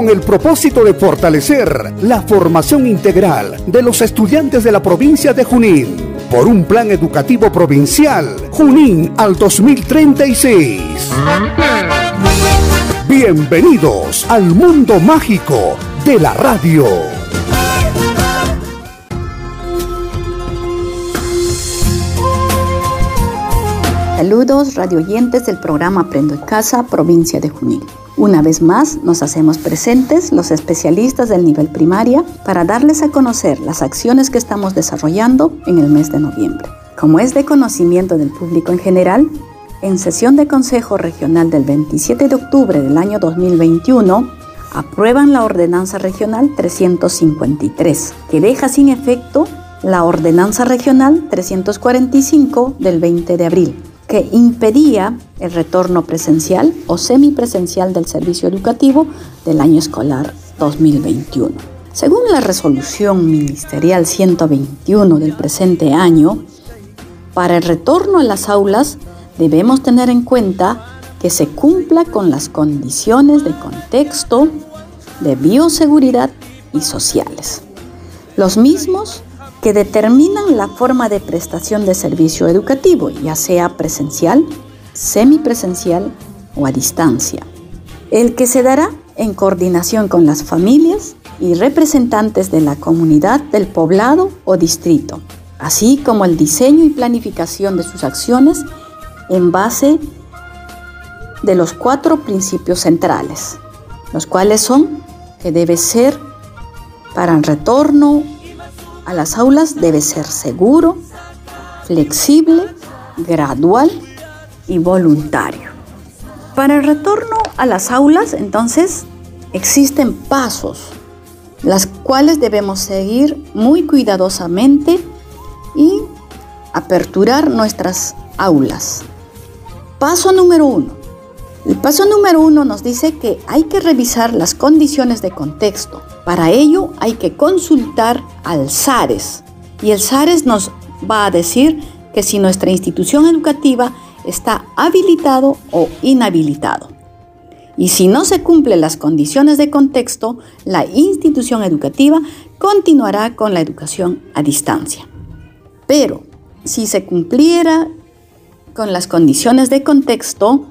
Con el propósito de fortalecer la formación integral de los estudiantes de la provincia de Junín por un plan educativo provincial Junín al 2036. Bienvenidos al mundo mágico de la radio. Saludos radioyentes del programa Aprendo en Casa, provincia de Junín. Una vez más nos hacemos presentes los especialistas del nivel primaria para darles a conocer las acciones que estamos desarrollando en el mes de noviembre. Como es de conocimiento del público en general, en sesión de Consejo Regional del 27 de octubre del año 2021, aprueban la Ordenanza Regional 353, que deja sin efecto la Ordenanza Regional 345 del 20 de abril, que impedía el retorno presencial o semipresencial del servicio educativo del año escolar 2021. Según la resolución ministerial 121 del presente año, para el retorno a las aulas debemos tener en cuenta que se cumpla con las condiciones de contexto, de bioseguridad y sociales. Los mismos que determinan la forma de prestación de servicio educativo, ya sea presencial, semipresencial o a distancia. El que se dará en coordinación con las familias y representantes de la comunidad del poblado o distrito, así como el diseño y planificación de sus acciones en base de los cuatro principios centrales, los cuales son que debe ser para el retorno a las aulas debe ser seguro, flexible, gradual y voluntario. Para el retorno a las aulas, entonces, existen pasos, las cuales debemos seguir muy cuidadosamente y aperturar nuestras aulas. Paso número uno. El paso número uno nos dice que hay que revisar las condiciones de contexto. Para ello hay que consultar al SARES y el SARES nos va a decir que si nuestra institución educativa está habilitado o inhabilitado. Y si no se cumplen las condiciones de contexto, la institución educativa continuará con la educación a distancia. Pero si se cumpliera con las condiciones de contexto,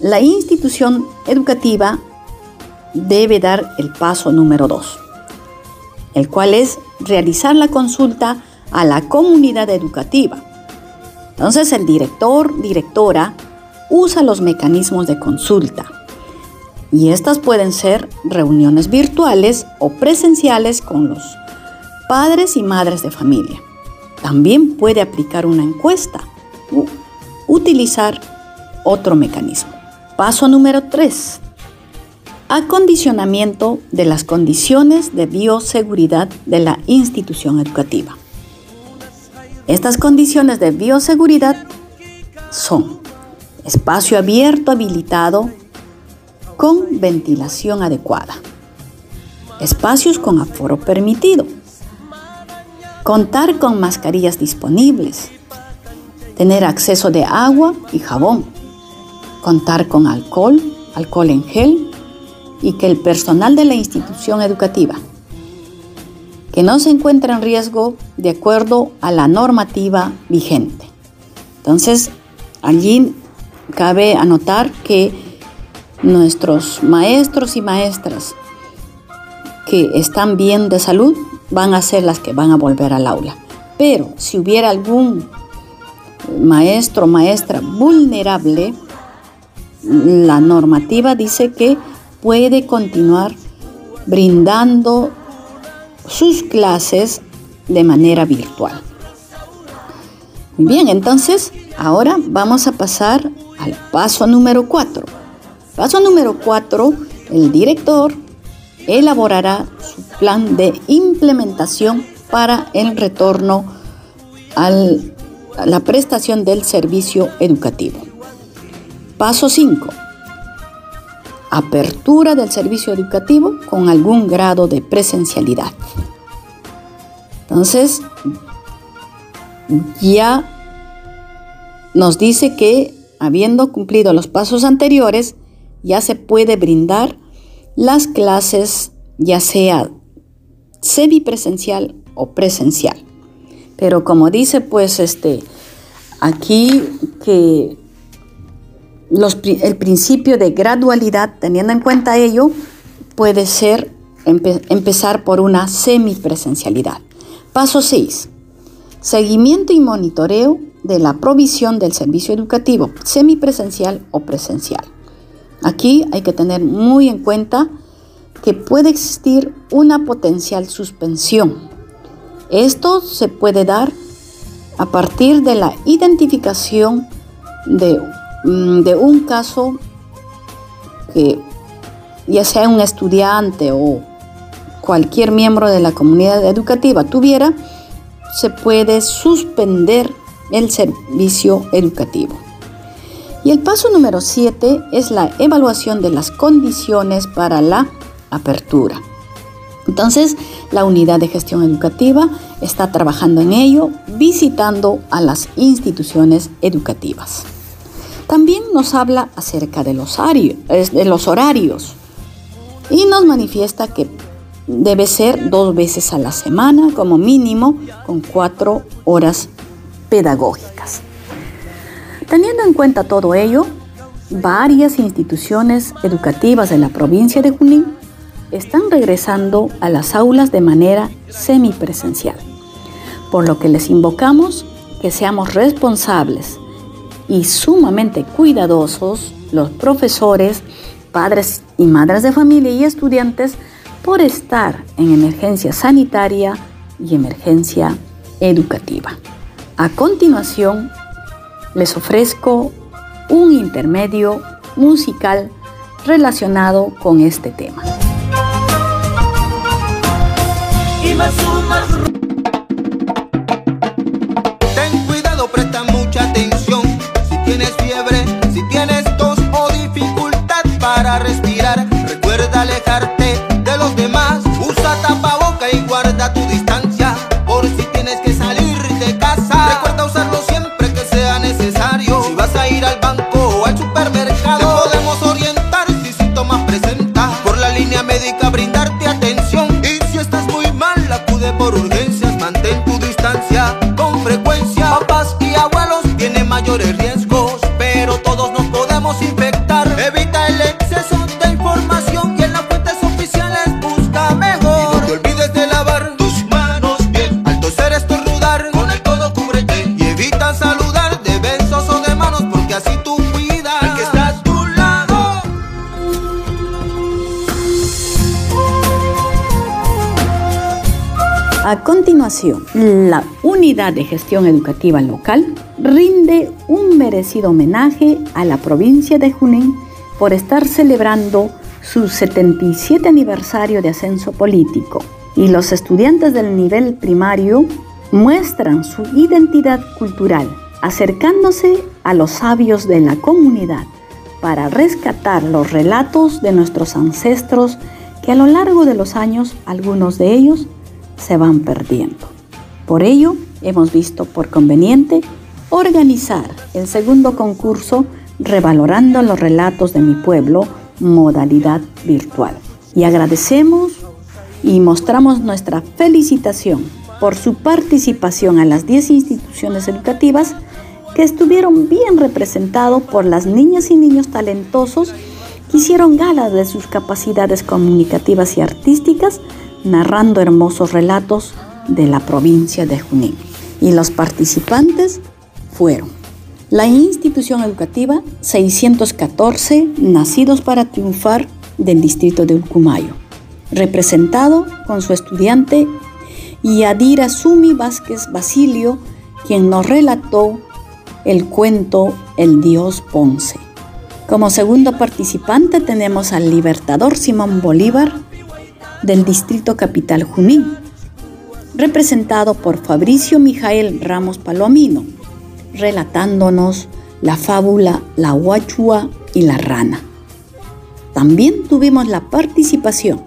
la institución educativa debe dar el paso número dos, el cual es realizar la consulta a la comunidad educativa. Entonces el director, directora, usa los mecanismos de consulta. Y estas pueden ser reuniones virtuales o presenciales con los padres y madres de familia. También puede aplicar una encuesta u utilizar otro mecanismo. Paso número 3. Acondicionamiento de las condiciones de bioseguridad de la institución educativa. Estas condiciones de bioseguridad son espacio abierto habilitado con ventilación adecuada, espacios con aforo permitido, contar con mascarillas disponibles, tener acceso de agua y jabón, contar con alcohol, alcohol en gel y que el personal de la institución educativa que no se encuentre en riesgo de acuerdo a la normativa vigente. Entonces, allí cabe anotar que nuestros maestros y maestras que están bien de salud van a ser las que van a volver al aula. Pero si hubiera algún maestro o maestra vulnerable, la normativa dice que puede continuar brindando sus clases de manera virtual. Bien, entonces ahora vamos a pasar al paso número 4. Paso número 4, el director elaborará su plan de implementación para el retorno a la prestación del servicio educativo. Paso 5. Apertura del servicio educativo con algún grado de presencialidad. Entonces, ya nos dice que habiendo cumplido los pasos anteriores, ya se puede brindar las clases ya sea semipresencial o presencial. Pero como dice pues este aquí que el principio de gradualidad, teniendo en cuenta ello, puede ser empezar por una semipresencialidad. Paso 6. Seguimiento y monitoreo de la provisión del servicio educativo, semipresencial o presencial. Aquí hay que tener muy en cuenta que puede existir una potencial suspensión. Esto se puede dar a partir de la identificación de, de un caso que ya sea un estudiante o cualquier miembro de la comunidad educativa tuviera, se puede suspender el servicio educativo. Y el paso número 7 es la evaluación de las condiciones para la apertura. Entonces, la unidad de gestión educativa está trabajando en ello, visitando a las instituciones educativas. También nos habla acerca de los, horarios y nos manifiesta que debe ser dos veces a la semana como mínimo con cuatro horas pedagógicas. Teniendo en cuenta todo ello, varias instituciones educativas de la provincia de Junín están regresando a las aulas de manera semipresencial, por lo que les invocamos que seamos responsables y sumamente cuidadosos los profesores, padres y madres de familia y estudiantes por estar en emergencia sanitaria y emergencia educativa. A continuación, les ofrezco un intermedio musical relacionado con este tema. La Unidad de Gestión Educativa Local rinde un merecido homenaje a la provincia de Junín por estar celebrando su 77 aniversario de ascenso político. Y los estudiantes del nivel primario muestran su identidad cultural acercándose a los sabios de la comunidad para rescatar los relatos de nuestros ancestros que a lo largo de los años algunos de ellos se van perdiendo. Por ello, hemos visto por conveniente organizar el segundo concurso Revalorando los relatos de mi pueblo, modalidad virtual. Y agradecemos y mostramos nuestra felicitación por su participación a las 10 instituciones educativas que estuvieron bien representados por las niñas y niños talentosos que hicieron gala de sus capacidades comunicativas y artísticas narrando hermosos relatos de la provincia de Junín. Y los participantes fueron la institución educativa 614 Nacidos para Triunfar del distrito de Ulcumayo, representado con su estudiante Yadira Sumi Vázquez Basilio, quien nos relató el cuento El Dios Ponce. Como segundo participante tenemos al libertador Simón Bolívar del distrito capital Junín, representado por Fabricio Mijael Ramos Palomino, relatándonos la fábula La Huachua y la Rana. También tuvimos la participación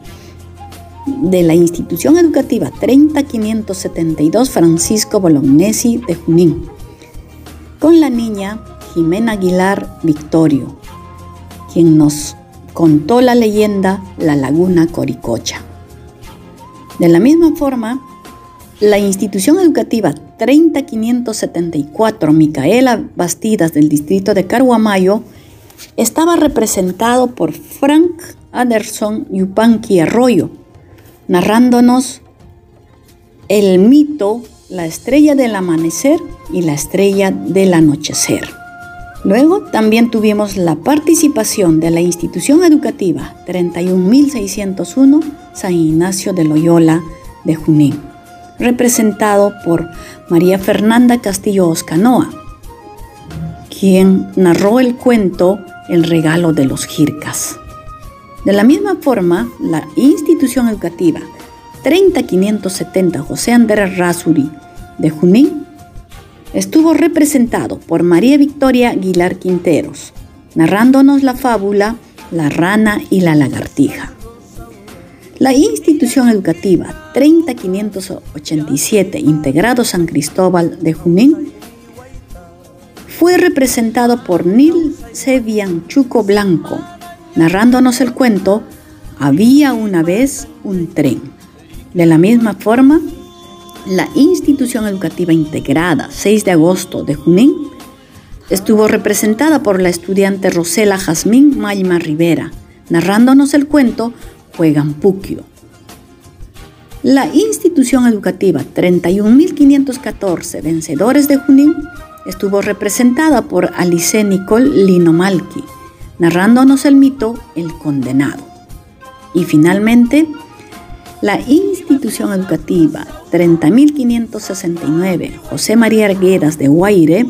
de la institución educativa 30572 Francisco Bolognesi de Junín, con la niña Jimena Aguilar Victorio, quien nos contó la leyenda La Laguna Coricocha. De la misma forma, la institución educativa 30574 Micaela Bastidas del distrito de Carhuamayo estaba representado por Frank Anderson Yupanqui Arroyo, narrándonos el mito La estrella del amanecer y la estrella del anochecer. Luego también tuvimos la participación de la institución educativa 31601 San Ignacio de Loyola de Junín, representado por María Fernanda Castillo Oscanoa, quien narró el cuento El regalo de los jircas. De la misma forma, la institución educativa 30570 José Andrés Rasuri de Junín estuvo representado por María Victoria Aguilar Quinteros, narrándonos la fábula La rana y la lagartija. La institución educativa 30587 Integrado San Cristóbal de Junín fue representado por Nil Sevian Chuco Blanco, narrándonos el cuento Había una vez un tren. De la misma forma, la institución educativa integrada 6 de agosto de Junín estuvo representada por la estudiante Rosela Jazmín Mayma Rivera, narrándonos el cuento Juegan Puquio. La institución educativa 31.514 Vencedores de Junín estuvo representada por Alice Nicole Linomalki, narrándonos el mito El Condenado. Y finalmente, la institución educativa 30.569 José María Arguedas de Guaire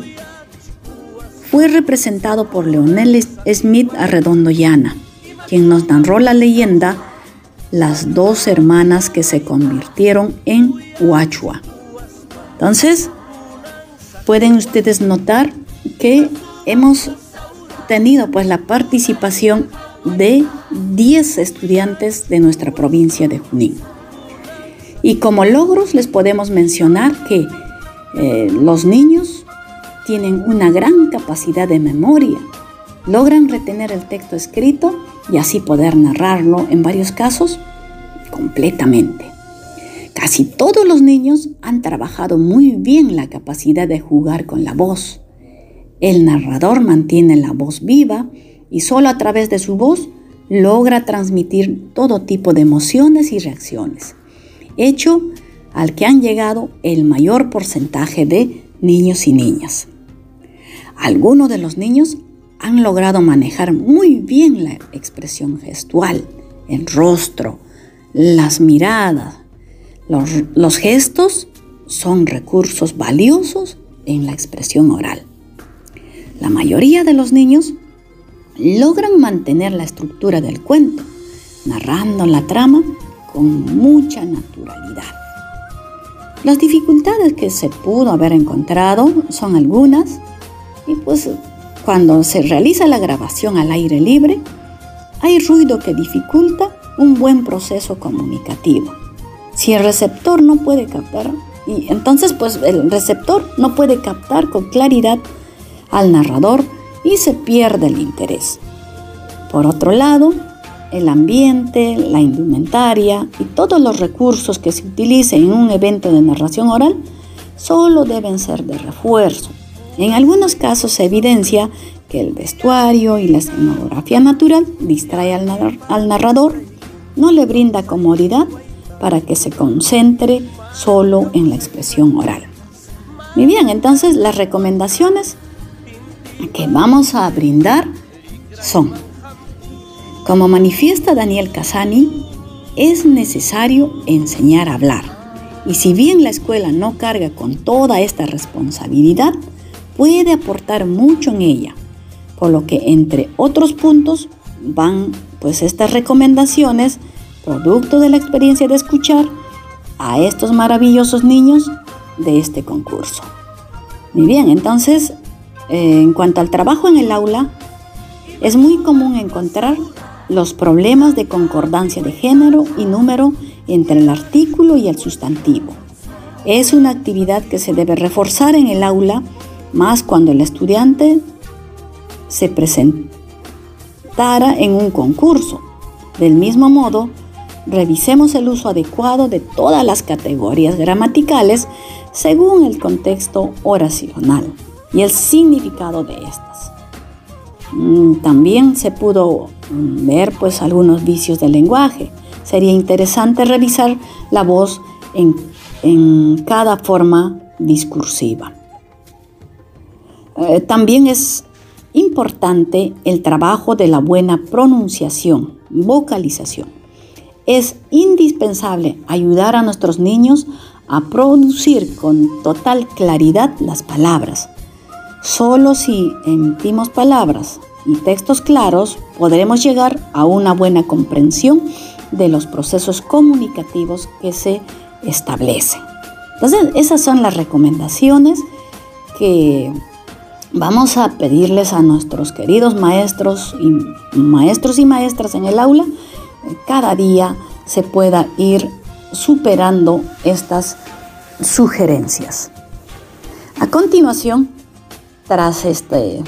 fue representado por Leonel Smith Arredondo Llana, quien nos narró la leyenda Las dos hermanas que se convirtieron en Huachua. Entonces, pueden ustedes notar que hemos tenido pues la participación de 10 estudiantes de nuestra provincia de Junín. Y como logros les podemos mencionar que eh, los niños tienen una gran capacidad de memoria, logran retener el texto escrito y así poder narrarlo en varios casos completamente. Casi todos los niños han trabajado muy bien la capacidad de jugar con la voz, el narrador mantiene la voz viva y solo a través de su voz logra transmitir todo tipo de emociones y reacciones, hecho al que han llegado el mayor porcentaje de niños y niñas. Algunos de los niños han logrado manejar muy bien la expresión gestual, el rostro, las miradas. Los, los gestos son recursos valiosos en la expresión oral. La mayoría de los niños logran mantener la estructura del cuento, narrando la trama con mucha naturalidad. Las dificultades que se pudo haber encontrado son algunas y pues cuando se realiza la grabación al aire libre hay ruido que dificulta un buen proceso comunicativo. Si el receptor no puede captar, y entonces pues el receptor no puede captar con claridad al narrador y se pierde el interés. Por otro lado, el ambiente, la indumentaria y todos los recursos que se utilicen en un evento de narración oral solo deben ser de refuerzo. En algunos casos se evidencia que el vestuario y la escenografía natural distrae al, al narrador, no le brinda comodidad para que se concentre solo en la expresión oral. Muy bien, entonces las recomendaciones que vamos a brindar son, como manifiesta Daniel Casani, es necesario enseñar a hablar. Y si bien la escuela no carga con toda esta responsabilidad, puede aportar mucho en ella, por lo que entre otros puntos van pues estas recomendaciones, producto de la experiencia de escuchar, a estos maravillosos niños de este concurso. Muy bien, entonces, en cuanto al trabajo en el aula, es muy común encontrar los problemas de concordancia de género y número entre el artículo y el sustantivo. Es una actividad que se debe reforzar en el aula, más cuando el estudiante se presentara en un concurso. Del mismo modo, revisemos el uso adecuado de todas las categorías gramaticales según el contexto oracional y el significado de estas. Mm, también se pudo mm, ver pues algunos vicios del lenguaje. Sería interesante revisar la voz en, en cada forma discursiva. Eh, también es importante el trabajo de la buena pronunciación, vocalización. Es indispensable ayudar a nuestros niños a producir con total claridad las palabras. Solo si emitimos palabras y textos claros podremos llegar a una buena comprensión de los procesos comunicativos que se establecen. Entonces, esas son las recomendaciones que vamos a pedirles a nuestros queridos maestros y maestros y maestras en el aula cada día se pueda ir superando estas sugerencias. A continuación, tras este,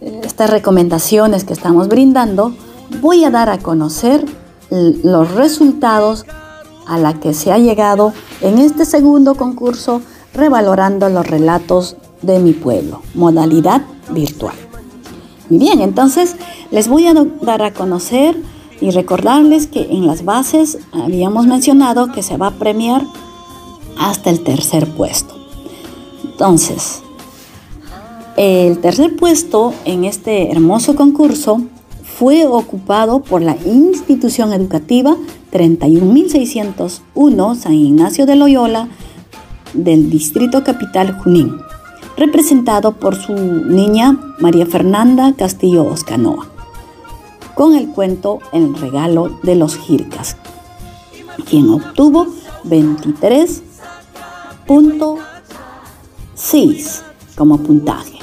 estas recomendaciones que estamos brindando, voy a dar a conocer los resultados a la que se ha llegado en este segundo concurso revalorando los relatos de mi pueblo, modalidad virtual. bien, entonces les voy a dar a conocer y recordarles que en las bases habíamos mencionado que se va a premiar hasta el tercer puesto. Entonces, el tercer puesto en este hermoso concurso fue ocupado por la institución educativa 31601 San Ignacio de Loyola del Distrito Capital Junín, representado por su niña María Fernanda Castillo Oscanoa con el cuento El regalo de los Jircas, quien obtuvo 23.6 como puntaje.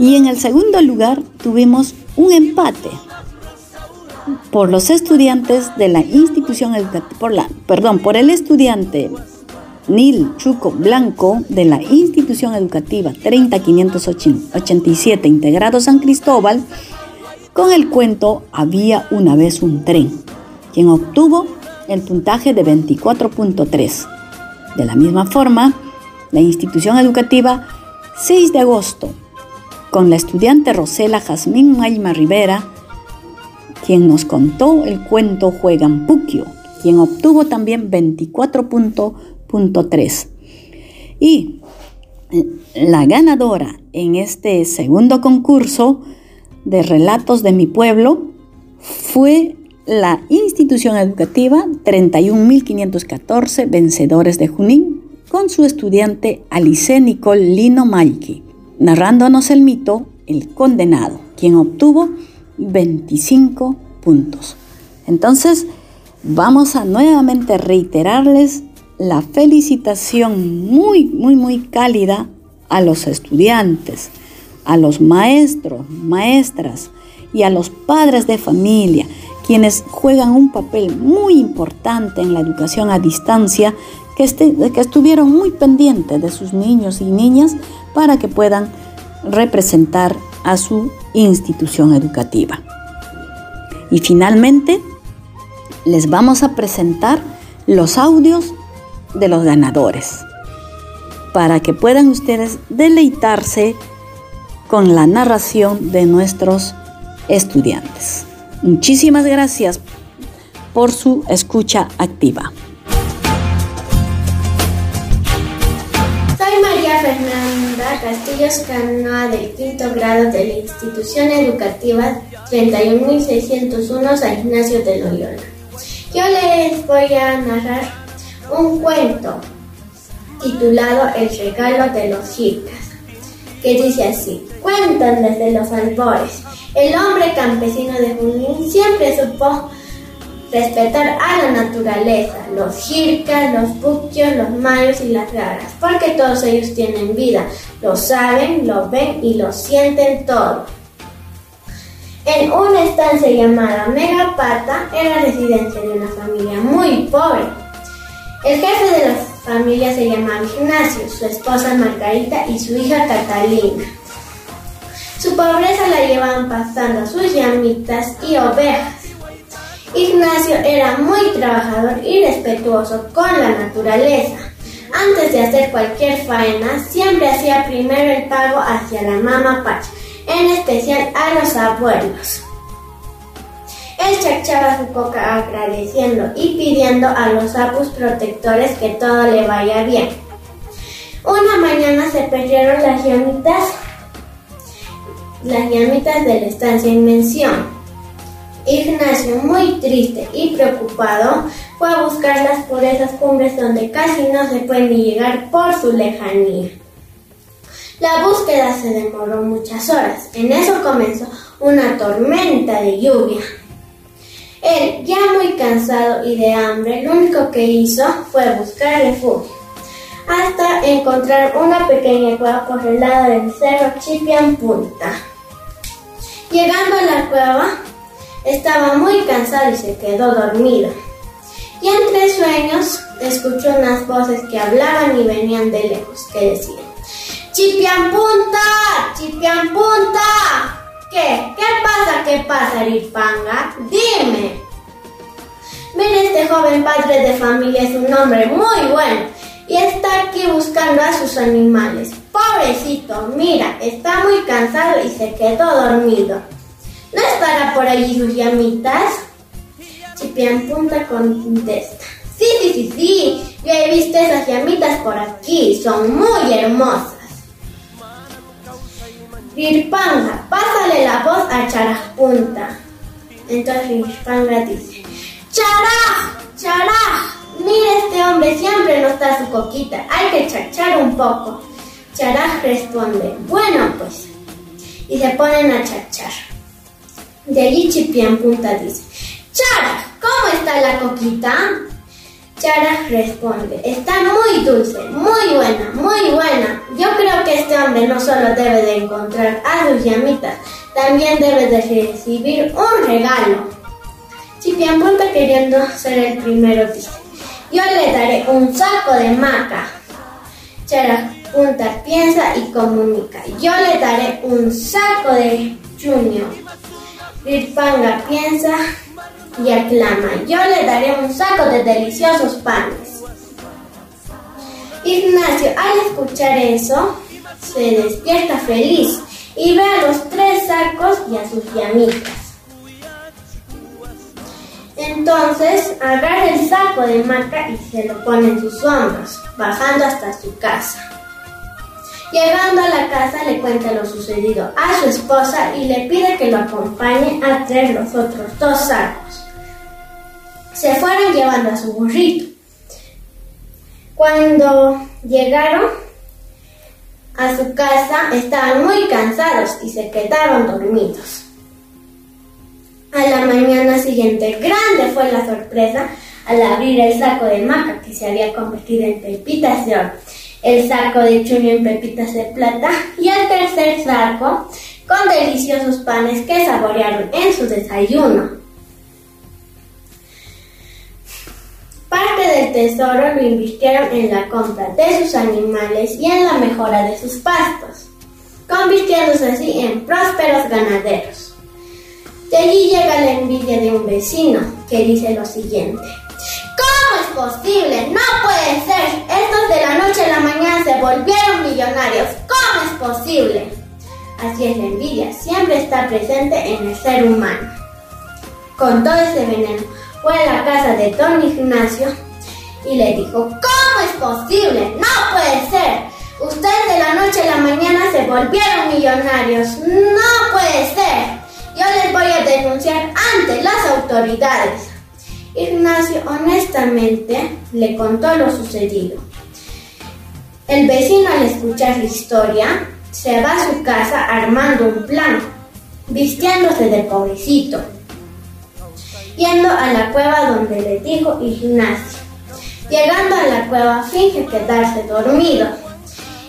Y en el segundo lugar tuvimos un empate por los estudiantes de la institución por la, perdón, por el estudiante Nil Chuco Blanco de la institución educativa 30587 integrado San Cristóbal con el cuento Había una vez un tren, quien obtuvo el puntaje de 24.3. De la misma forma, la institución educativa 6 de agosto, con la estudiante Rosela Jazmín Mayma Rivera, quien nos contó el cuento Juegan Puquio, quien obtuvo también 24.3. Y la ganadora en este segundo concurso de relatos de mi pueblo fue la institución educativa 31.514 Vencedores de Junín con su estudiante Alice Nicole Lino Malki, narrándonos el mito El Condenado, quien obtuvo 25 puntos. Entonces, vamos a nuevamente reiterarles la felicitación muy, muy, muy cálida a los estudiantes, a los maestros, maestras y a los padres de familia, quienes juegan un papel muy importante en la educación a distancia, que, este, que estuvieron muy pendientes de sus niños y niñas para que puedan representar a su institución educativa. Y finalmente, les vamos a presentar los audios de los ganadores para que puedan ustedes deleitarse con la narración de nuestros estudiantes. Muchísimas gracias por su escucha activa. Fernanda Castillos Canoa del quinto grado de la institución educativa 31601 San Ignacio de Loyola. Yo les voy a narrar un cuento titulado El regalo de los chicas que dice así, cuentan desde los albores. El hombre campesino de Junín siempre supo respetar a la naturaleza, los jircas, los puquios, los mayos y las garas, porque todos ellos tienen vida, lo saben, lo ven y lo sienten todo. En una estancia llamada Megapata era residencia de una familia muy pobre. El jefe de la familia se llamaba Ignacio, su esposa Margarita y su hija Catalina. Su pobreza la llevaban pasando sus llamitas y ovejas. Ignacio era muy trabajador y respetuoso con la naturaleza. Antes de hacer cualquier faena, siempre hacía primero el pago hacia la mamá Pacha, en especial a los abuelos. Él chachaba su coca agradeciendo y pidiendo a los apus protectores que todo le vaya bien. Una mañana se perdieron las llamitas, las llamitas de la estancia en mención. Ignacio, muy triste y preocupado, fue a buscarlas por esas cumbres donde casi no se puede ni llegar por su lejanía. La búsqueda se demoró muchas horas. En eso comenzó una tormenta de lluvia. Él, ya muy cansado y de hambre, lo único que hizo fue buscar refugio, hasta encontrar una pequeña cueva por el lado del cerro Chipian Punta. Llegando a la cueva, estaba muy cansado y se quedó dormido. Y entre sueños escuchó unas voces que hablaban y venían de lejos, que decían, ¡Chipian punta! ¡Chipian punta! ¿Qué? ¿Qué pasa? ¿Qué pasa, Ripanga? Dime. Mira, este joven padre de familia es un hombre muy bueno y está aquí buscando a sus animales. Pobrecito, mira, está muy cansado y se quedó dormido. ¿No estará por allí sus llamitas? Chipián Punta contesta. Sí, sí, sí, sí. Yo he visto esas llamitas por aquí. Son muy hermosas. Rirpanga, pásale la voz a Charaj Punta. Entonces Rirpanga dice, Charaj, Charaj, mira este hombre siempre no está su coquita, hay que chachar un poco. Charaj responde, bueno pues, y se ponen a chachar. De allí Chipián Punta dice, Chara, ¿cómo está la coquita? Chara responde, está muy dulce, muy buena, muy buena. Yo creo que este hombre no solo debe de encontrar a sus llamitas, también debe de recibir un regalo. Chipián Punta queriendo ser el primero dice, yo le daré un saco de maca. Chara Punta piensa y comunica, yo le daré un saco de chuño. Rirpanga piensa y aclama, yo le daré un saco de deliciosos panes. Ignacio, al escuchar eso, se despierta feliz y ve a los tres sacos y a sus llamitas. Entonces agarra el saco de maca y se lo pone en sus hombros, bajando hasta su casa. Llegando a la casa le cuenta lo sucedido a su esposa y le pide que lo acompañe a traer los otros dos sacos. Se fueron llevando a su burrito. Cuando llegaron a su casa estaban muy cansados y se quedaron dormidos. A la mañana siguiente, grande fue la sorpresa al abrir el saco de maca que se había convertido en pepitas el saco de chuño en pepitas de plata y el tercer saco con deliciosos panes que saborearon en su desayuno. Parte del tesoro lo invirtieron en la compra de sus animales y en la mejora de sus pastos, convirtiéndose así en prósperos ganaderos. De allí llega la envidia de un vecino que dice lo siguiente posible? No puede ser. Estos de la noche a la mañana se volvieron millonarios. ¿Cómo es posible? Así es la envidia. Siempre está presente en el ser humano. Con todo ese veneno, fue a la casa de don Ignacio y le dijo, ¿cómo es posible? No puede ser. Ustedes de la noche a la mañana se volvieron millonarios. No puede ser. Yo les voy a denunciar ante las autoridades. Ignacio honestamente le contó lo sucedido. El vecino al escuchar la historia se va a su casa armando un plan, vistiéndose de pobrecito. yendo a la cueva donde le dijo Ignacio. Llegando a la cueva finge quedarse dormido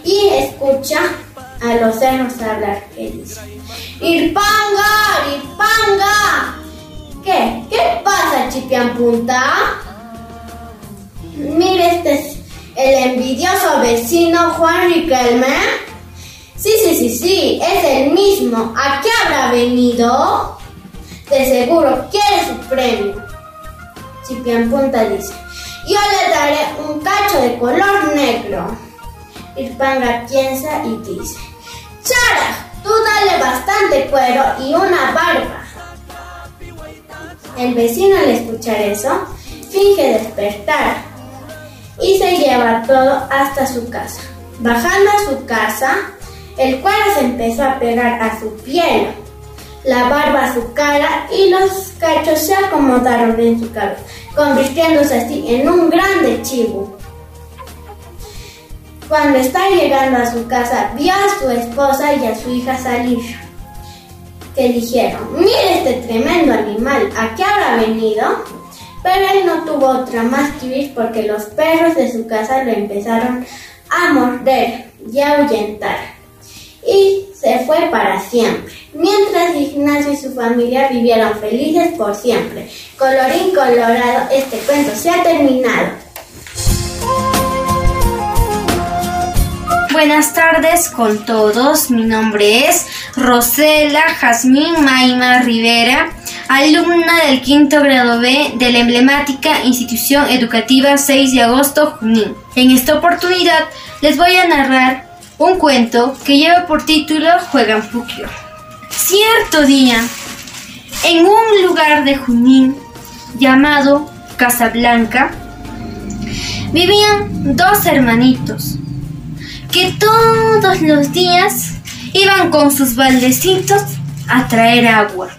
y escucha a los cerros hablar que dice ¡Irpanga! ¡Irpanga! ¿Qué? ¿Qué pasa, Chipiampunta? Mire, este es el envidioso vecino Juan Riquelme. Sí, sí, sí, sí, es el mismo. ¿A qué habrá venido? De seguro quiere su premio. Chipiampunta dice, yo le daré un cacho de color negro. Irpanga piensa y dice, Chara, tú dale bastante cuero y una barba. El vecino al escuchar eso, finge despertar y se lleva todo hasta su casa. Bajando a su casa, el cuero se empezó a pegar a su piel, la barba a su cara y los cachos se acomodaron en su cabeza, convirtiéndose así en un grande chivo. Cuando está llegando a su casa, vio a su esposa y a su hija salir. Que dijeron, mire este tremendo animal, ¿a qué habrá venido? Pero él no tuvo otra más que huir porque los perros de su casa lo empezaron a morder y a ahuyentar. Y se fue para siempre. Mientras Ignacio y su familia vivieron felices por siempre. Colorín colorado, este cuento se ha terminado. Buenas tardes con todos. Mi nombre es Rosela Jazmín Maima Rivera, alumna del quinto grado B de la emblemática institución educativa 6 de agosto Junín. En esta oportunidad les voy a narrar un cuento que lleva por título Juegan Puquio. Cierto día, en un lugar de Junín llamado Casablanca, vivían dos hermanitos que todos los días iban con sus baldecitos a traer agua.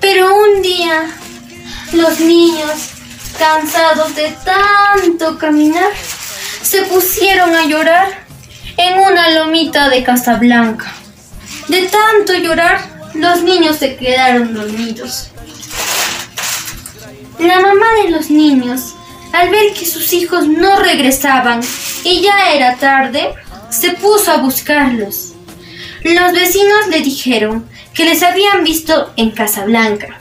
Pero un día los niños, cansados de tanto caminar, se pusieron a llorar en una lomita de Casablanca. De tanto llorar, los niños se quedaron dormidos. La mamá de los niños, al ver que sus hijos no regresaban y ya era tarde, se puso a buscarlos. Los vecinos le dijeron que les habían visto en Casablanca.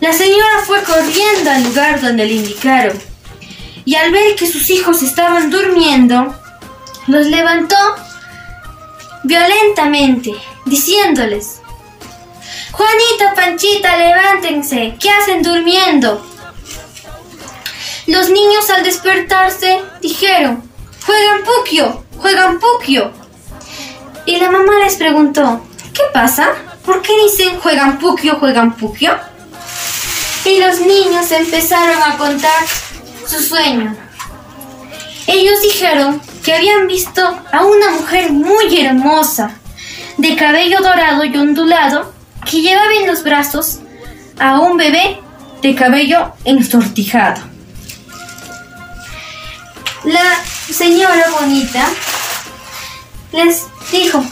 La señora fue corriendo al lugar donde le indicaron y al ver que sus hijos estaban durmiendo, los levantó violentamente, diciéndoles, Juanito, Panchita, levántense, ¿qué hacen durmiendo? Los niños al despertarse dijeron, juegan puquio, juegan puquio. Y la mamá les preguntó, ¿qué pasa? ¿Por qué dicen juegan puquio, juegan puquio? Y los niños empezaron a contar su sueño. Ellos dijeron que habían visto a una mujer muy hermosa, de cabello dorado y ondulado, que llevaba en los brazos a un bebé de cabello ensortijado. La señora bonita les dijo,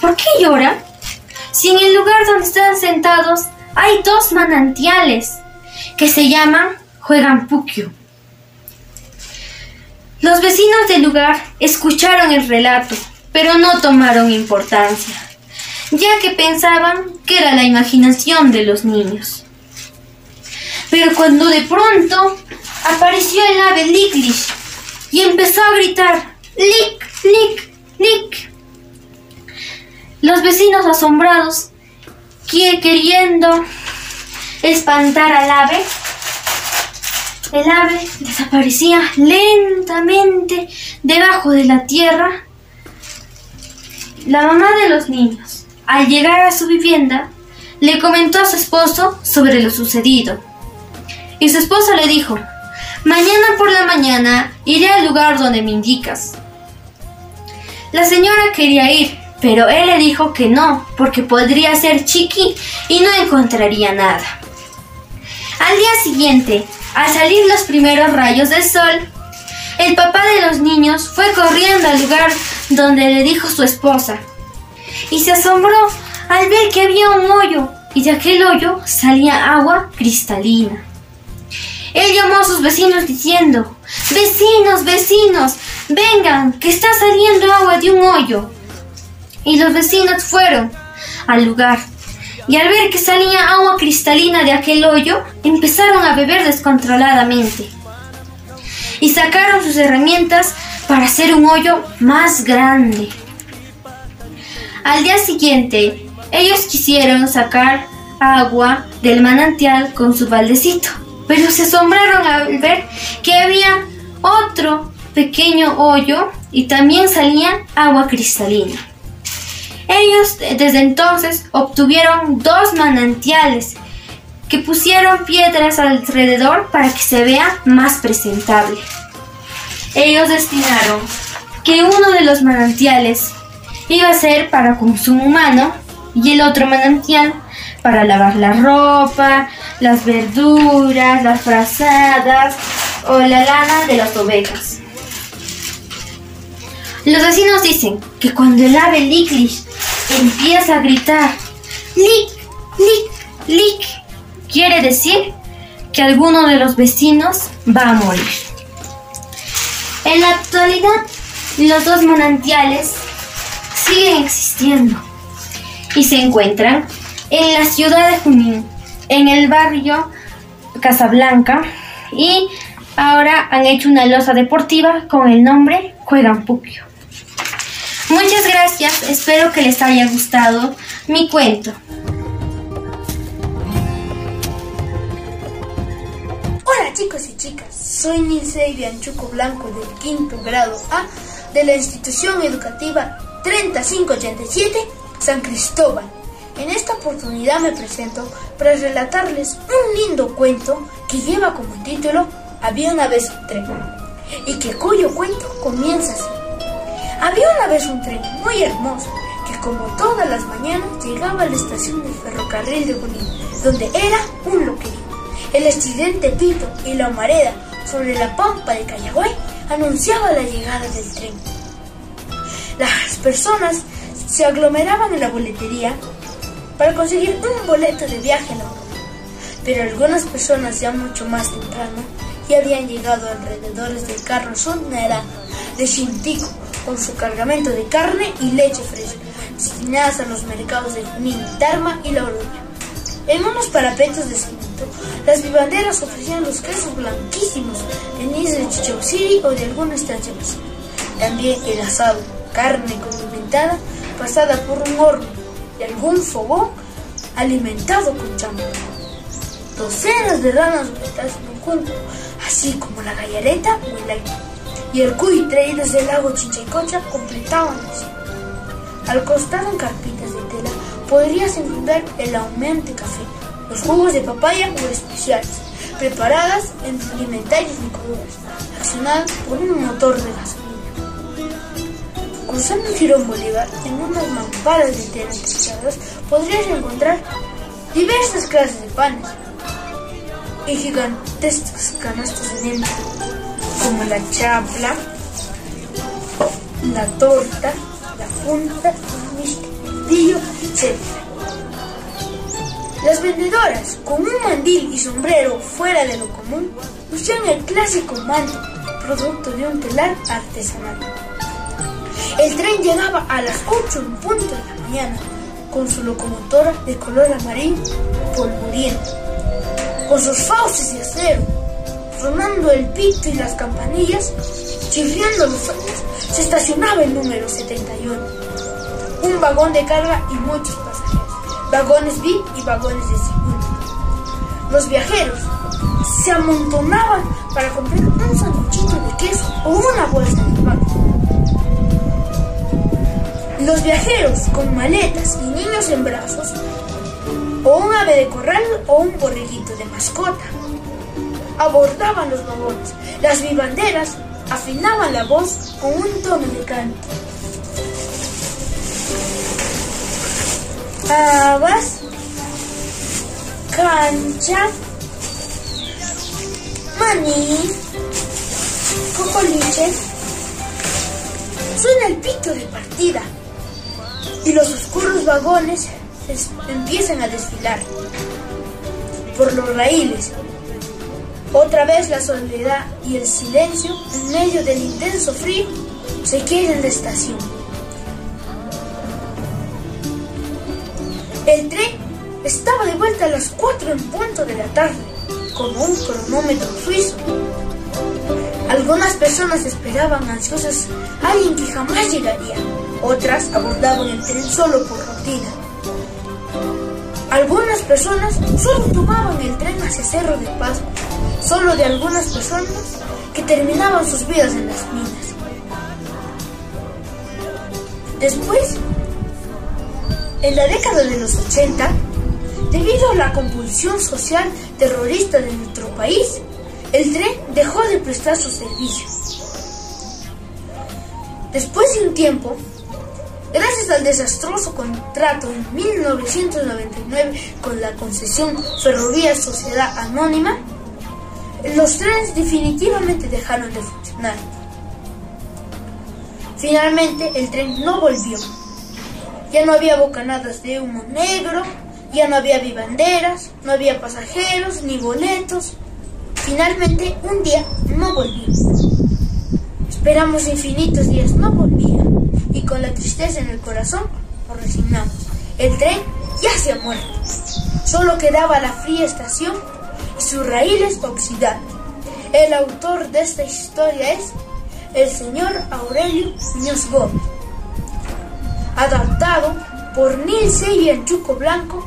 ¿por qué llora? Si en el lugar donde están sentados hay dos manantiales que se llaman Juegan. Los vecinos del lugar escucharon el relato, pero no tomaron importancia, ya que pensaban que era la imaginación de los niños. Pero cuando de pronto apareció el ave Licklish y empezó a gritar, ¡Lick, lick, lick! Los vecinos asombrados, que queriendo espantar al ave, el ave desaparecía lentamente debajo de la tierra. La mamá de los niños, al llegar a su vivienda, le comentó a su esposo sobre lo sucedido. Y su esposo le dijo, mañana por la mañana iré al lugar donde me indicas. La señora quería ir, pero él le dijo que no, porque podría ser chiqui y no encontraría nada. Al día siguiente, al salir los primeros rayos del sol, el papá de los niños fue corriendo al lugar donde le dijo su esposa y se asombró al ver que había un hoyo y de aquel hoyo salía agua cristalina. Él llamó a sus vecinos diciendo, Vecinos, vecinos, vengan, que está saliendo agua de un hoyo. Y los vecinos fueron al lugar y al ver que salía agua cristalina de aquel hoyo, empezaron a beber descontroladamente. Y sacaron sus herramientas para hacer un hoyo más grande. Al día siguiente, ellos quisieron sacar agua del manantial con su baldecito, pero se asombraron al ver que había otro pequeño hoyo y también salía agua cristalina. Ellos desde entonces obtuvieron dos manantiales que pusieron piedras alrededor para que se vea más presentable. Ellos destinaron que uno de los manantiales iba a ser para consumo humano y el otro manantial para lavar la ropa, las verduras, las frazadas o la lana de las ovejas. Los vecinos dicen que cuando el ave Licklish empieza a gritar Lick, Lick, Lick, quiere decir que alguno de los vecinos va a morir. En la actualidad, los dos manantiales siguen existiendo y se encuentran en la ciudad de Junín, en el barrio Casablanca y ahora han hecho una losa deportiva con el nombre Puquio. Muchas gracias, espero que les haya gustado mi cuento. Hola chicos y chicas, soy Nilce Bianchuco Blanco del quinto grado A de la institución educativa 3587 San Cristóbal. En esta oportunidad me presento para relatarles un lindo cuento que lleva como título Había una vez un tren y que cuyo cuento comienza así. Había una vez un tren muy hermoso que como todas las mañanas llegaba a la estación del ferrocarril de Junín, donde era un loquerío. El estudiante Pito y la humareda sobre la pampa de Callagüey anunciaba la llegada del tren. Las personas se aglomeraban en la boletería para conseguir un boleto de viaje a la Pero algunas personas ya mucho más temprano ya habían llegado alrededores del carro sonera de Shintico con su cargamento de carne y leche fresca, destinadas a los mercados de Junín, Tarma y La Oroña. En unos parapetos de cemento, las vivanderas ofrecían los quesos blanquísimos venidos de Chichauciri o de alguna estancia vecina. También el asado, carne condimentada, pasada por un horno y algún fogón alimentado con champú. Docenas de ranas sueltas en un junco, así como la gallareta o el aire y el cuy traídos del lago Chichicocha completaban el Al costado en carpitas de tela podrías encontrar el aumente café, los jugos de papaya o especiales, preparadas en alimentarios licuadoras, accionadas por un motor de gasolina. Cruzando el Girón Bolívar, en unas mamparas de tela techadas, podrías encontrar diversas clases de panes y gigantescas canastas de como la chapla, la torta, la punta, el mistillo, etc. Las vendedoras, con un mandil y sombrero fuera de lo común, lucían el clásico manto, producto de un telar artesanal. El tren llegaba a las 8 en punto de la mañana, con su locomotora de color amarillo polvoriento, con sus fauces de acero sonando el pito y las campanillas, chifriando los ojos, se estacionaba el número 71. Un vagón de carga y muchos pasajeros, vagones VIP y vagones de segunda. Los viajeros se amontonaban para comprar un sanduchito de queso o una bolsa de pan. Los viajeros con maletas y niños en brazos, o un ave de corral o un borreguito de mascota abordaban los vagones. Las vivanderas afinaban la voz con un tono de canto. Habas, cancha, maní, cocoliche. Suena el pito de partida y los oscuros vagones empiezan a desfilar por los raíles. Otra vez la soledad y el silencio en medio del intenso frío se queda en la estación. El tren estaba de vuelta a las 4 en punto de la tarde, como un cronómetro suizo. Algunas personas esperaban ansiosas a alguien que jamás llegaría. Otras abordaban el tren solo por rutina. Algunas personas solo tomaban el tren hacia Cerro de Paz, solo de algunas personas que terminaban sus vidas en las minas. Después, en la década de los 80, debido a la compulsión social terrorista de nuestro país, el tren dejó de prestar su servicio. Después de un tiempo, gracias al desastroso contrato en 1999 con la concesión Ferrovía Sociedad Anónima, los trenes definitivamente dejaron de funcionar. Finalmente el tren no volvió. Ya no había bocanadas de humo negro, ya no había vivanderas, no había pasajeros ni boletos. Finalmente un día no volvió. Esperamos infinitos días, no volvía. Con la tristeza en el corazón nos resignamos. El tren ya se ha muerto. Solo quedaba la fría estación y sus raíles oxidados. El autor de esta historia es el señor Aurelio Muñoz Gómez, adaptado por Nilce y Chuco Blanco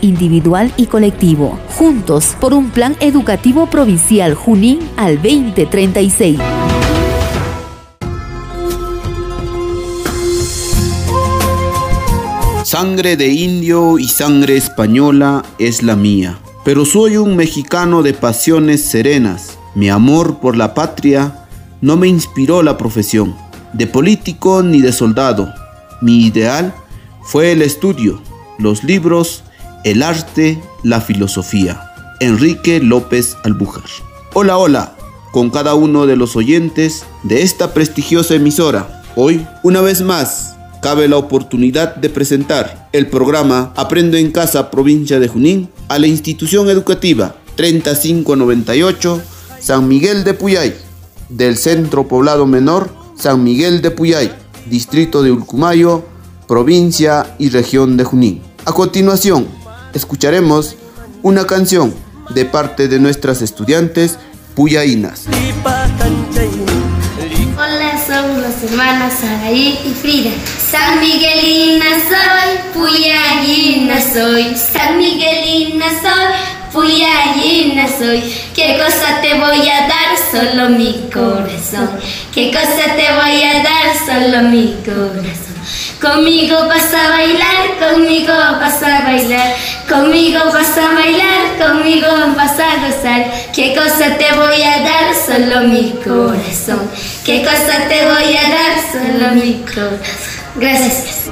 individual y colectivo, juntos por un plan educativo provincial Junín al 2036. Sangre de indio y sangre española es la mía, pero soy un mexicano de pasiones serenas. Mi amor por la patria no me inspiró la profesión de político ni de soldado. Mi ideal fue el estudio, los libros el arte, la filosofía. Enrique López Albújar. Hola, hola, con cada uno de los oyentes de esta prestigiosa emisora. Hoy, una vez más, cabe la oportunidad de presentar el programa Aprendo en Casa, provincia de Junín, a la institución educativa 3598 San Miguel de Puyay, del Centro Poblado Menor San Miguel de Puyay, distrito de Ulcumayo, provincia y región de Junín. A continuación, escucharemos una canción de parte de nuestras estudiantes puyainas. Hola, somos las hermanas Saraí y Frida. San Miguelina soy, puyayina soy. San Miguelina soy, puyayina soy. ¿Qué cosa te voy a dar? Solo mi corazón. ¿Qué cosa te voy a dar? Solo mi corazón. Conmigo vas a bailar, conmigo vas a bailar, conmigo vas a bailar, conmigo vas a gozar. ¿Qué cosa te voy a dar? Solo mi corazón. ¿Qué cosa te voy a dar? Solo mi corazón. Gracias.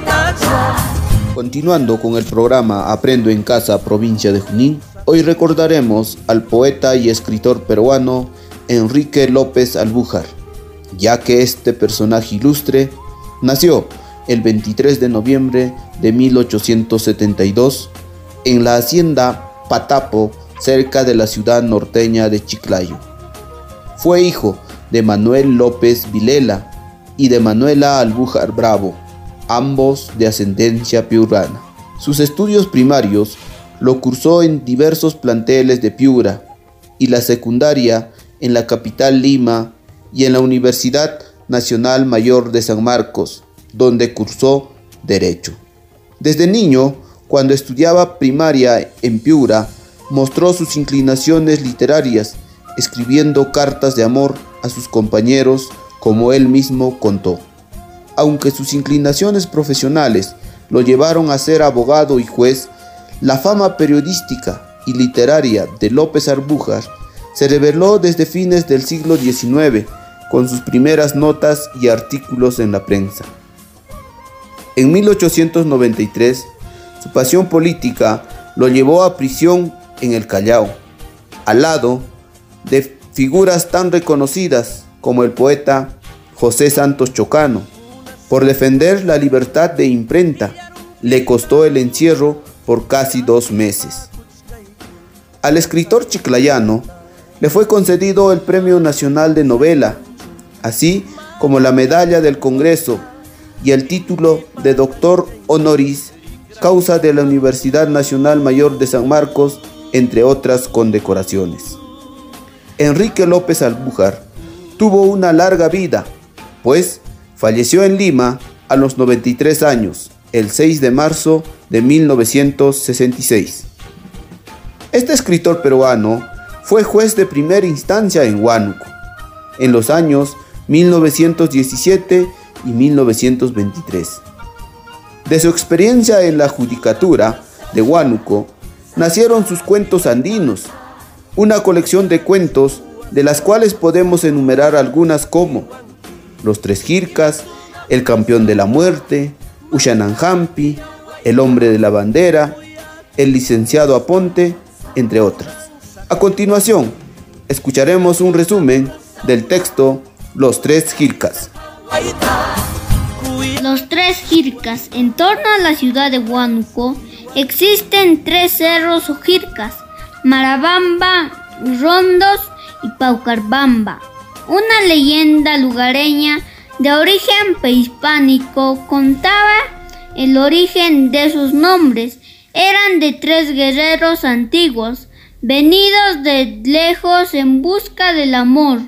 Continuando con el programa Aprendo en Casa, provincia de Junín, hoy recordaremos al poeta y escritor peruano Enrique López Albújar, ya que este personaje ilustre nació el 23 de noviembre de 1872 en la hacienda Patapo, cerca de la ciudad norteña de Chiclayo. Fue hijo de Manuel López Vilela y de Manuela Albújar Bravo, ambos de ascendencia piurana. Sus estudios primarios lo cursó en diversos planteles de Piura y la secundaria en la capital Lima y en la Universidad Nacional Mayor de San Marcos, donde cursó Derecho. Desde niño, cuando estudiaba primaria en Piura, mostró sus inclinaciones literarias, escribiendo cartas de amor a sus compañeros, como él mismo contó. Aunque sus inclinaciones profesionales lo llevaron a ser abogado y juez, la fama periodística y literaria de López Arbújar se reveló desde fines del siglo XIX con sus primeras notas y artículos en la prensa. En 1893, su pasión política lo llevó a prisión en el Callao, al lado de figuras tan reconocidas como el poeta José Santos Chocano. Por defender la libertad de imprenta, le costó el encierro por casi dos meses. Al escritor chiclayano le fue concedido el Premio Nacional de Novela, así como la Medalla del Congreso y el título de Doctor Honoris Causa de la Universidad Nacional Mayor de San Marcos, entre otras condecoraciones. Enrique López Albújar tuvo una larga vida, pues falleció en Lima a los 93 años, el 6 de marzo de 1966. Este escritor peruano fue juez de primera instancia en Huánuco en los años 1917 y 1923. De su experiencia en la judicatura de Huánuco nacieron sus cuentos andinos, una colección de cuentos de las cuales podemos enumerar algunas como Los Tres Jircas, El Campeón de la Muerte, Ushananjampi, El Hombre de la Bandera, El Licenciado Aponte, entre otras. A continuación, escucharemos un resumen del texto Los Tres Jircas. Los Tres Jircas. En torno a la ciudad de Huánuco existen tres cerros o jircas, Marabamba, Rondos y Paucarbamba. Una leyenda lugareña de origen prehispánico contaba el origen de sus nombres. Eran de tres guerreros antiguos, venidos de lejos en busca del amor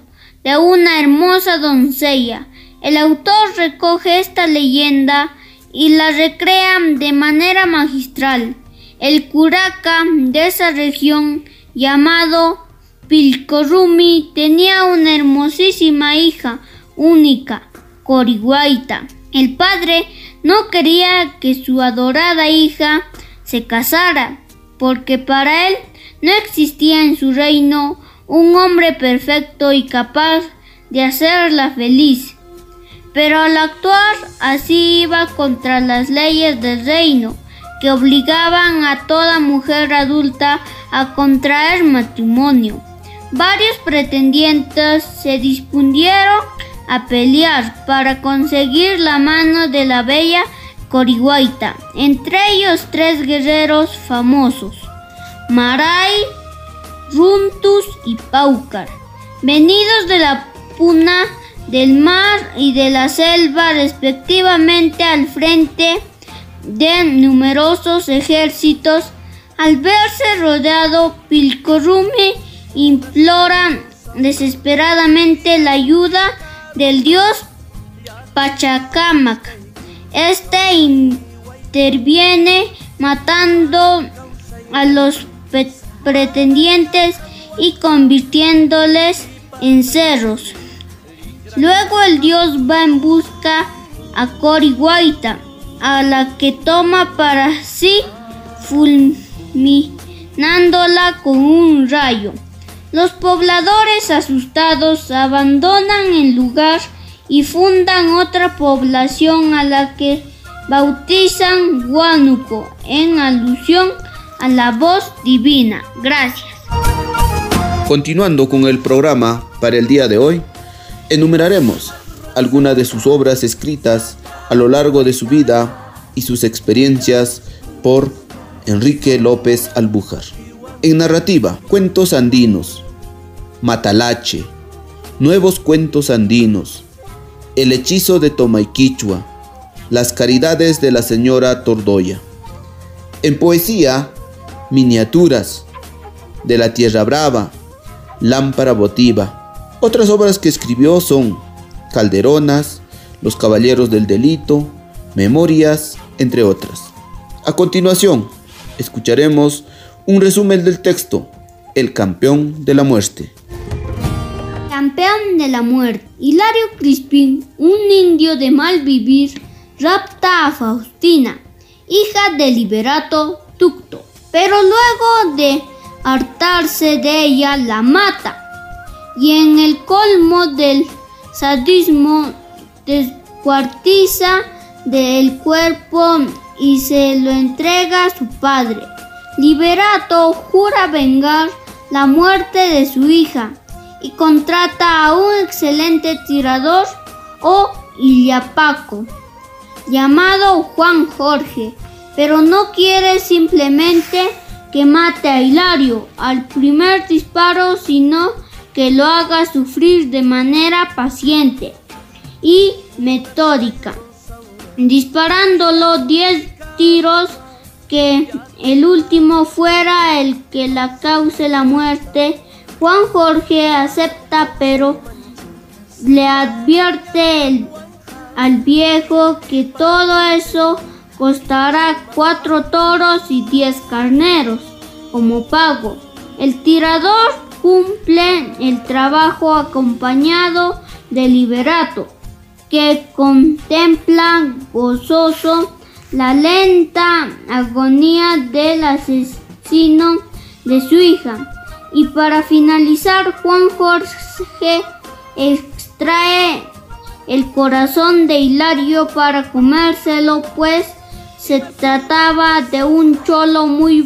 de una hermosa doncella. El autor recoge esta leyenda y la recrea de manera magistral. El curaca de esa región, llamado Pilcorumi, tenía una hermosísima hija única, Coriguaita. El padre no quería que su adorada hija se casara, porque para él no existía en su reino un hombre perfecto y capaz de hacerla feliz. Pero al actuar así iba contra las leyes del reino, que obligaban a toda mujer adulta a contraer matrimonio. Varios pretendientes se dispusieron a pelear para conseguir la mano de la bella Coriguaita, entre ellos tres guerreros famosos. Maray, Runtus y Paucar, venidos de la puna del mar y de la selva respectivamente al frente de numerosos ejércitos, al verse rodeado Pilcorumi implora desesperadamente la ayuda del dios Pachacamac. Este interviene matando a los pretendientes y convirtiéndoles en cerros. Luego el dios va en busca a Coriguaita, a la que toma para sí fulminándola con un rayo. Los pobladores asustados abandonan el lugar y fundan otra población a la que bautizan Huánuco en alusión a la voz divina. Gracias. Continuando con el programa para el día de hoy, enumeraremos algunas de sus obras escritas a lo largo de su vida y sus experiencias por Enrique López Albújar. En narrativa, cuentos andinos, Matalache, nuevos cuentos andinos, El hechizo de Tomaiquichua, Las caridades de la señora Tordoya. En poesía, miniaturas de la Tierra Brava, Lámpara Votiva. Otras obras que escribió son Calderonas, Los Caballeros del Delito, Memorias, entre otras. A continuación, escucharemos Un resumen del texto. El campeón de la muerte. Campeón de la muerte. Hilario Crispín, un indio de mal vivir, rapta a Faustina, hija de Liberato Tucto, pero luego de hartarse de ella la mata y en el colmo del sadismo descuartiza del cuerpo y se lo entrega a su padre. Liberato jura vengar la muerte de su hija y contrata a un excelente tirador o Iliapaco llamado Juan Jorge, pero no quiere simplemente que mate a Hilario al primer disparo, sino que lo haga sufrir de manera paciente y metódica, disparándolo 10 tiros que el último fuera el que la cause la muerte. Juan Jorge acepta pero le advierte al viejo que todo eso costará cuatro toros y diez carneros como pago. El tirador cumple el trabajo acompañado de Liberato, que contempla gozoso la lenta agonía del asesino de su hija. Y para finalizar, Juan Jorge extrae el corazón de Hilario para comérselo, pues se trataba de un cholo muy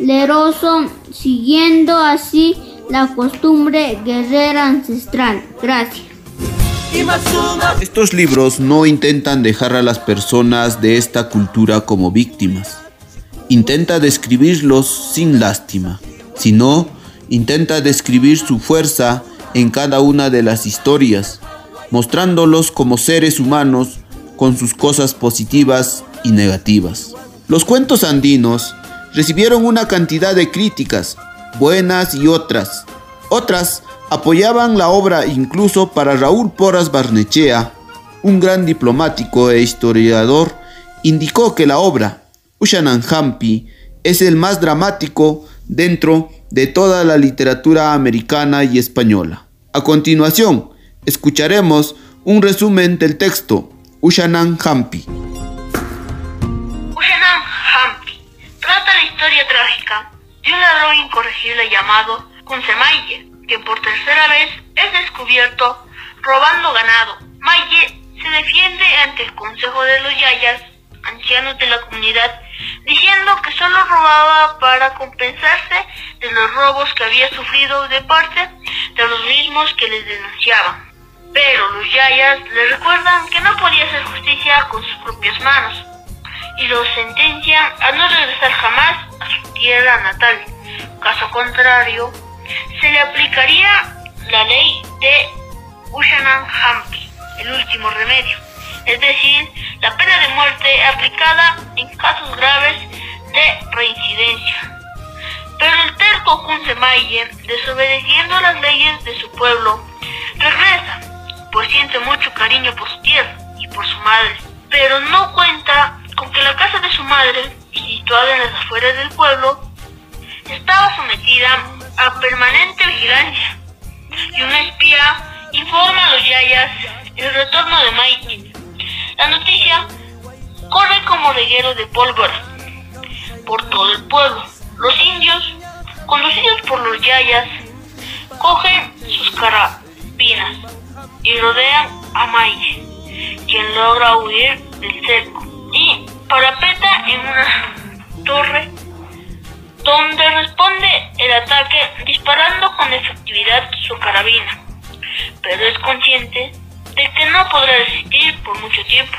valeroso siguiendo así la costumbre guerrera ancestral. Gracias. Estos libros no intentan dejar a las personas de esta cultura como víctimas. Intenta describirlos sin lástima, sino intenta describir su fuerza en cada una de las historias, mostrándolos como seres humanos con sus cosas positivas y negativas. Los cuentos andinos recibieron una cantidad de críticas, buenas y otras. Otras apoyaban la obra incluso para Raúl Porras Barnechea, un gran diplomático e historiador, indicó que la obra Ushananhampi es el más dramático dentro de toda la literatura americana y española. A continuación, escucharemos un resumen del texto Ushananhampi. Historia trágica de un ladrón incorregible llamado Kunsemaye, que por tercera vez es descubierto robando ganado. Maye se defiende ante el consejo de los yayas, ancianos de la comunidad, diciendo que solo robaba para compensarse de los robos que había sufrido de parte de los mismos que les denunciaban. Pero los yayas le recuerdan que no podía hacer justicia con sus propias manos y lo sentencian a no regresar jamás a su tierra natal. Caso contrario, se le aplicaría la ley de Ushanan Hampi, el último remedio, es decir, la pena de muerte aplicada en casos graves de reincidencia. Pero el terco Kunsemaye, desobedeciendo las leyes de su pueblo, regresa, pues siente mucho cariño por su tierra y por su madre, pero no cuenta con que la casa de su madre, situada en las afueras del pueblo, estaba sometida a permanente vigilancia y un espía informa a los yayas el retorno de Mike. La noticia corre como reguero de pólvora por todo el pueblo. Los indios, conducidos por los yayas, cogen sus carabinas y rodean a Mike, quien logra huir del cerco parapeta en una torre donde responde el ataque disparando con efectividad su carabina, pero es consciente de que no podrá resistir por mucho tiempo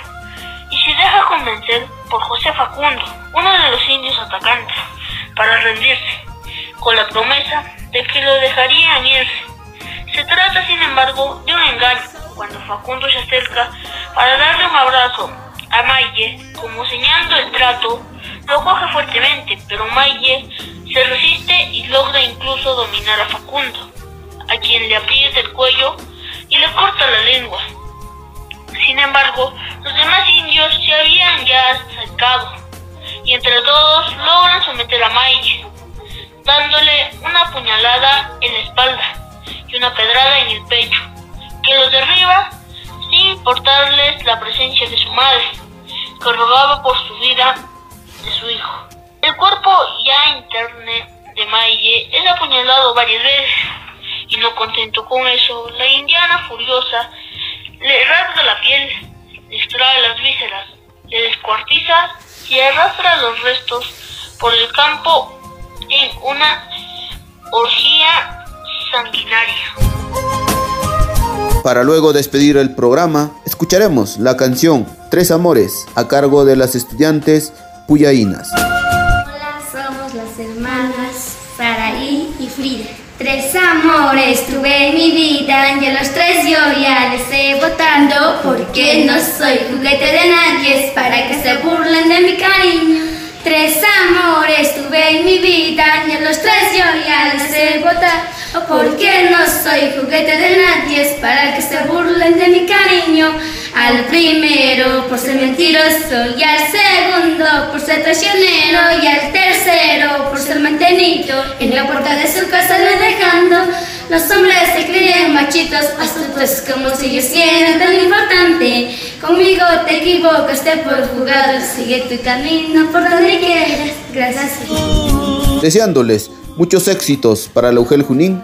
y se deja convencer por José Facundo, uno de los indios atacantes, para rendirse, con la promesa de que lo dejarían irse. Se trata, sin embargo, de un engaño, cuando Facundo se acerca para darle un abrazo a como señalando el trato, lo coge fuertemente, pero Maye se resiste y logra incluso dominar a Facundo, a quien le aprieta el cuello y le corta la lengua. Sin embargo, los demás indios se habían ya acercado y entre todos logran someter a Maye. dándole una puñalada en la espalda y una pedrada en el pecho, que los derriba importarles la presencia de su madre, que rogaba por su vida de su hijo. El cuerpo ya interne de Maye es apuñalado varias veces y no contento con eso, la indiana furiosa le rasga la piel, le extrae las vísceras, le descuartiza y arrastra los restos por el campo en una orgía sanguinaria. Para luego despedir el programa, escucharemos la canción Tres Amores a cargo de las estudiantes puyaínas. Hola, somos las hermanas Saraí y Frida. Tres amores tuve en mi vida y a los tres yo ya les he votando porque no soy juguete de nadie, para que se burlen de mi cariño. Tres amores tuve en mi vida y a los tres yo ya les he votado porque no soy juguete de nadie, es para que se burlen de mi cariño. Al primero por ser mentiroso y al segundo por ser traicionero y al tercero por ser mantenido. En la puerta de su casa le dejando. Los hombres se creen machitos, astutos como si yo siera tan importante. Conmigo te equivocas, te por jugado, sigue tu camino por donde quieras. Gracias. Deseándoles muchos éxitos para la UGEL Junín.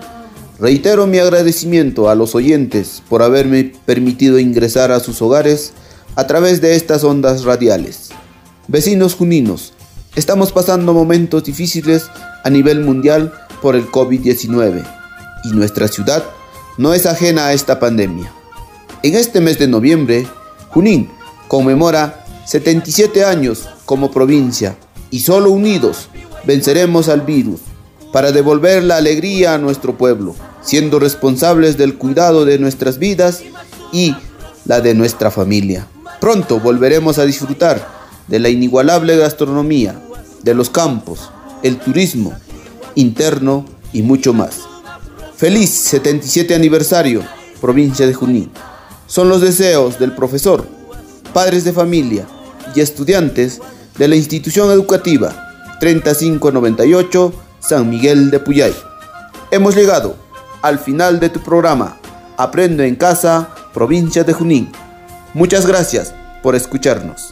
Reitero mi agradecimiento a los oyentes por haberme permitido ingresar a sus hogares a través de estas ondas radiales. Vecinos juninos, estamos pasando momentos difíciles a nivel mundial por el COVID-19 y nuestra ciudad no es ajena a esta pandemia. En este mes de noviembre, Junín conmemora 77 años como provincia y solo unidos venceremos al virus para devolver la alegría a nuestro pueblo, siendo responsables del cuidado de nuestras vidas y la de nuestra familia. Pronto volveremos a disfrutar de la inigualable gastronomía, de los campos, el turismo interno y mucho más. Feliz 77 aniversario, provincia de Junín. Son los deseos del profesor, padres de familia y estudiantes de la institución educativa 3598 San Miguel de Puyay. Hemos llegado al final de tu programa Aprendo en Casa, provincia de Junín. Muchas gracias por escucharnos.